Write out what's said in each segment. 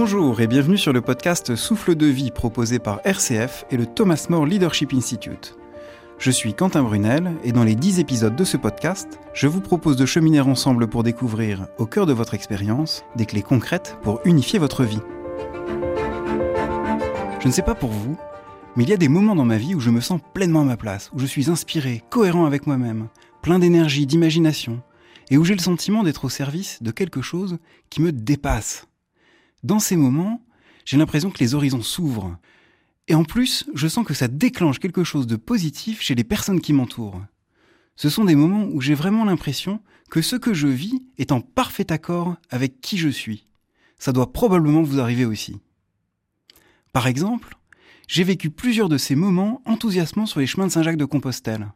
Bonjour et bienvenue sur le podcast Souffle de vie proposé par RCF et le Thomas More Leadership Institute. Je suis Quentin Brunel et dans les 10 épisodes de ce podcast, je vous propose de cheminer ensemble pour découvrir, au cœur de votre expérience, des clés concrètes pour unifier votre vie. Je ne sais pas pour vous, mais il y a des moments dans ma vie où je me sens pleinement à ma place, où je suis inspiré, cohérent avec moi-même, plein d'énergie, d'imagination, et où j'ai le sentiment d'être au service de quelque chose qui me dépasse. Dans ces moments, j'ai l'impression que les horizons s'ouvrent, et en plus, je sens que ça déclenche quelque chose de positif chez les personnes qui m'entourent. Ce sont des moments où j'ai vraiment l'impression que ce que je vis est en parfait accord avec qui je suis. Ça doit probablement vous arriver aussi. Par exemple, j'ai vécu plusieurs de ces moments enthousiasmants sur les chemins de Saint-Jacques de Compostelle.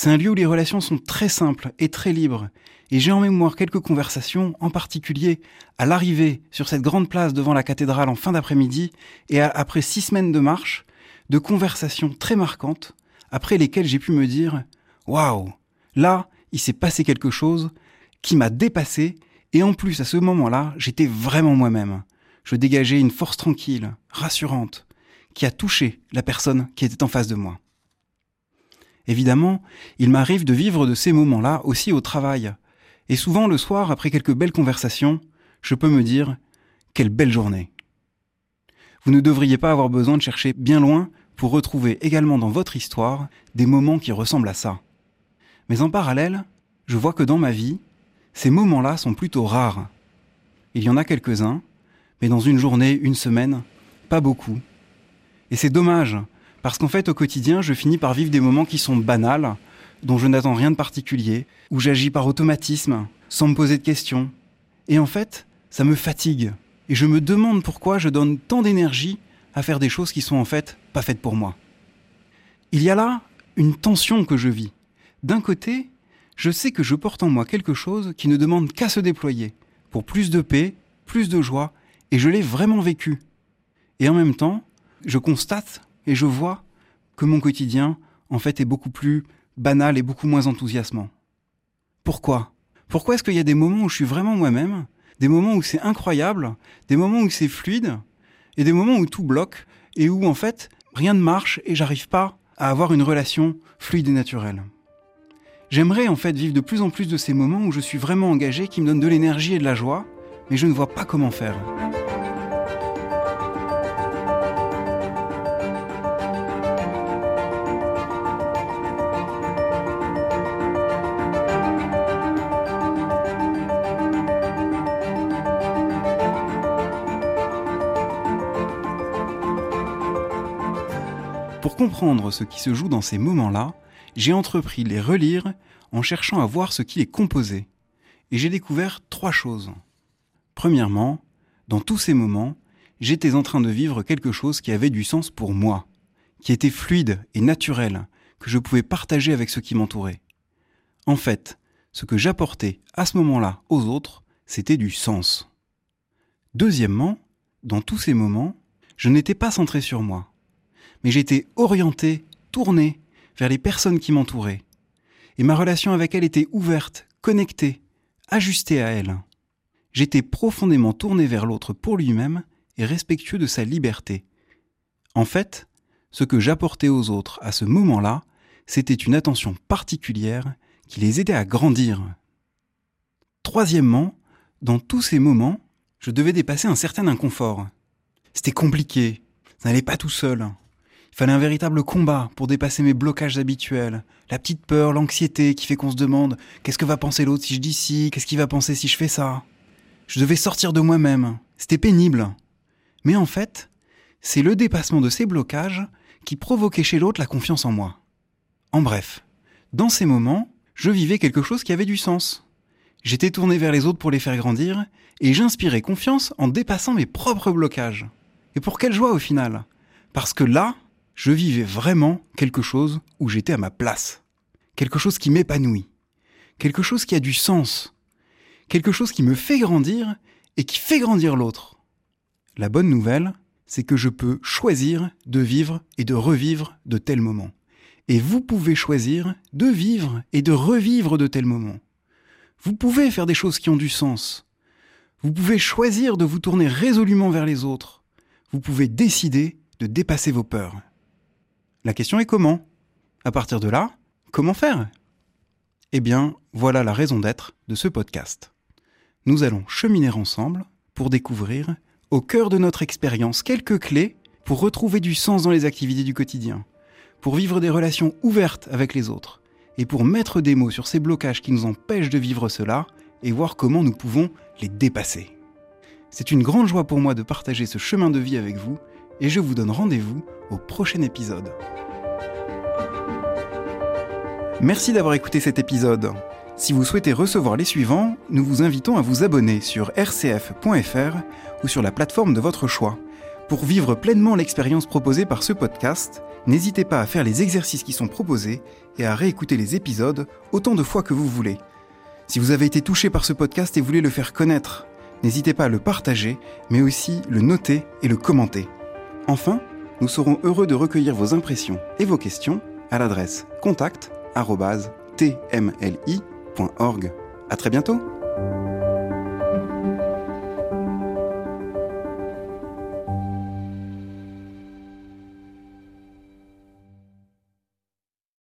C'est un lieu où les relations sont très simples et très libres, et j'ai en mémoire quelques conversations, en particulier à l'arrivée sur cette grande place devant la cathédrale en fin d'après-midi, et après six semaines de marche, de conversations très marquantes, après lesquelles j'ai pu me dire Waouh Là, il s'est passé quelque chose qui m'a dépassé, et en plus, à ce moment-là, j'étais vraiment moi-même. Je dégageais une force tranquille, rassurante, qui a touché la personne qui était en face de moi. Évidemment, il m'arrive de vivre de ces moments-là aussi au travail. Et souvent le soir, après quelques belles conversations, je peux me dire quelle belle journée. Vous ne devriez pas avoir besoin de chercher bien loin pour retrouver également dans votre histoire des moments qui ressemblent à ça. Mais en parallèle, je vois que dans ma vie, ces moments-là sont plutôt rares. Il y en a quelques-uns, mais dans une journée, une semaine, pas beaucoup. Et c'est dommage, parce qu'en fait, au quotidien, je finis par vivre des moments qui sont banals, dont je n'attends rien de particulier, où j'agis par automatisme, sans me poser de questions. Et en fait, ça me fatigue. Et je me demande pourquoi je donne tant d'énergie à faire des choses qui sont en fait pas faites pour moi. Il y a là une tension que je vis. D'un côté, je sais que je porte en moi quelque chose qui ne demande qu'à se déployer, pour plus de paix, plus de joie, et je l'ai vraiment vécu. Et en même temps, je constate et je vois que mon quotidien, en fait, est beaucoup plus banal et beaucoup moins enthousiasmant. Pourquoi? Pourquoi est-ce qu'il y a des moments où je suis vraiment moi-même, des moments où c'est incroyable, des moments où c'est fluide, et des moments où tout bloque, et où, en fait, rien ne marche et j'arrive pas à avoir une relation fluide et naturelle? J'aimerais en fait vivre de plus en plus de ces moments où je suis vraiment engagé, qui me donnent de l'énergie et de la joie, mais je ne vois pas comment faire. Comprendre ce qui se joue dans ces moments-là, j'ai entrepris les relire en cherchant à voir ce qui les composait. Et j'ai découvert trois choses. Premièrement, dans tous ces moments, j'étais en train de vivre quelque chose qui avait du sens pour moi, qui était fluide et naturel, que je pouvais partager avec ceux qui m'entouraient. En fait, ce que j'apportais à ce moment-là aux autres, c'était du sens. Deuxièmement, dans tous ces moments, je n'étais pas centré sur moi mais j'étais orienté, tourné vers les personnes qui m'entouraient. Et ma relation avec elles était ouverte, connectée, ajustée à elles. J'étais profondément tourné vers l'autre pour lui-même et respectueux de sa liberté. En fait, ce que j'apportais aux autres à ce moment-là, c'était une attention particulière qui les aidait à grandir. Troisièmement, dans tous ces moments, je devais dépasser un certain inconfort. C'était compliqué, ça n'allait pas tout seul. Fallait un véritable combat pour dépasser mes blocages habituels. La petite peur, l'anxiété qui fait qu'on se demande qu'est-ce que va penser l'autre si je dis ci, qu'est-ce qu'il va penser si je fais ça? Je devais sortir de moi-même. C'était pénible. Mais en fait, c'est le dépassement de ces blocages qui provoquait chez l'autre la confiance en moi. En bref, dans ces moments, je vivais quelque chose qui avait du sens. J'étais tourné vers les autres pour les faire grandir, et j'inspirais confiance en dépassant mes propres blocages. Et pour quelle joie au final? Parce que là, je vivais vraiment quelque chose où j'étais à ma place. Quelque chose qui m'épanouit. Quelque chose qui a du sens. Quelque chose qui me fait grandir et qui fait grandir l'autre. La bonne nouvelle, c'est que je peux choisir de vivre et de revivre de tels moments. Et vous pouvez choisir de vivre et de revivre de tels moments. Vous pouvez faire des choses qui ont du sens. Vous pouvez choisir de vous tourner résolument vers les autres. Vous pouvez décider de dépasser vos peurs. La question est comment? À partir de là, comment faire? Eh bien, voilà la raison d'être de ce podcast. Nous allons cheminer ensemble pour découvrir, au cœur de notre expérience, quelques clés pour retrouver du sens dans les activités du quotidien, pour vivre des relations ouvertes avec les autres, et pour mettre des mots sur ces blocages qui nous empêchent de vivre cela et voir comment nous pouvons les dépasser. C'est une grande joie pour moi de partager ce chemin de vie avec vous et je vous donne rendez-vous au prochain épisode. Merci d'avoir écouté cet épisode. Si vous souhaitez recevoir les suivants, nous vous invitons à vous abonner sur rcf.fr ou sur la plateforme de votre choix. Pour vivre pleinement l'expérience proposée par ce podcast, n'hésitez pas à faire les exercices qui sont proposés et à réécouter les épisodes autant de fois que vous voulez. Si vous avez été touché par ce podcast et voulez le faire connaître, n'hésitez pas à le partager, mais aussi le noter et le commenter. Enfin, nous serons heureux de recueillir vos impressions et vos questions à l'adresse contact@tmli.org. À très bientôt.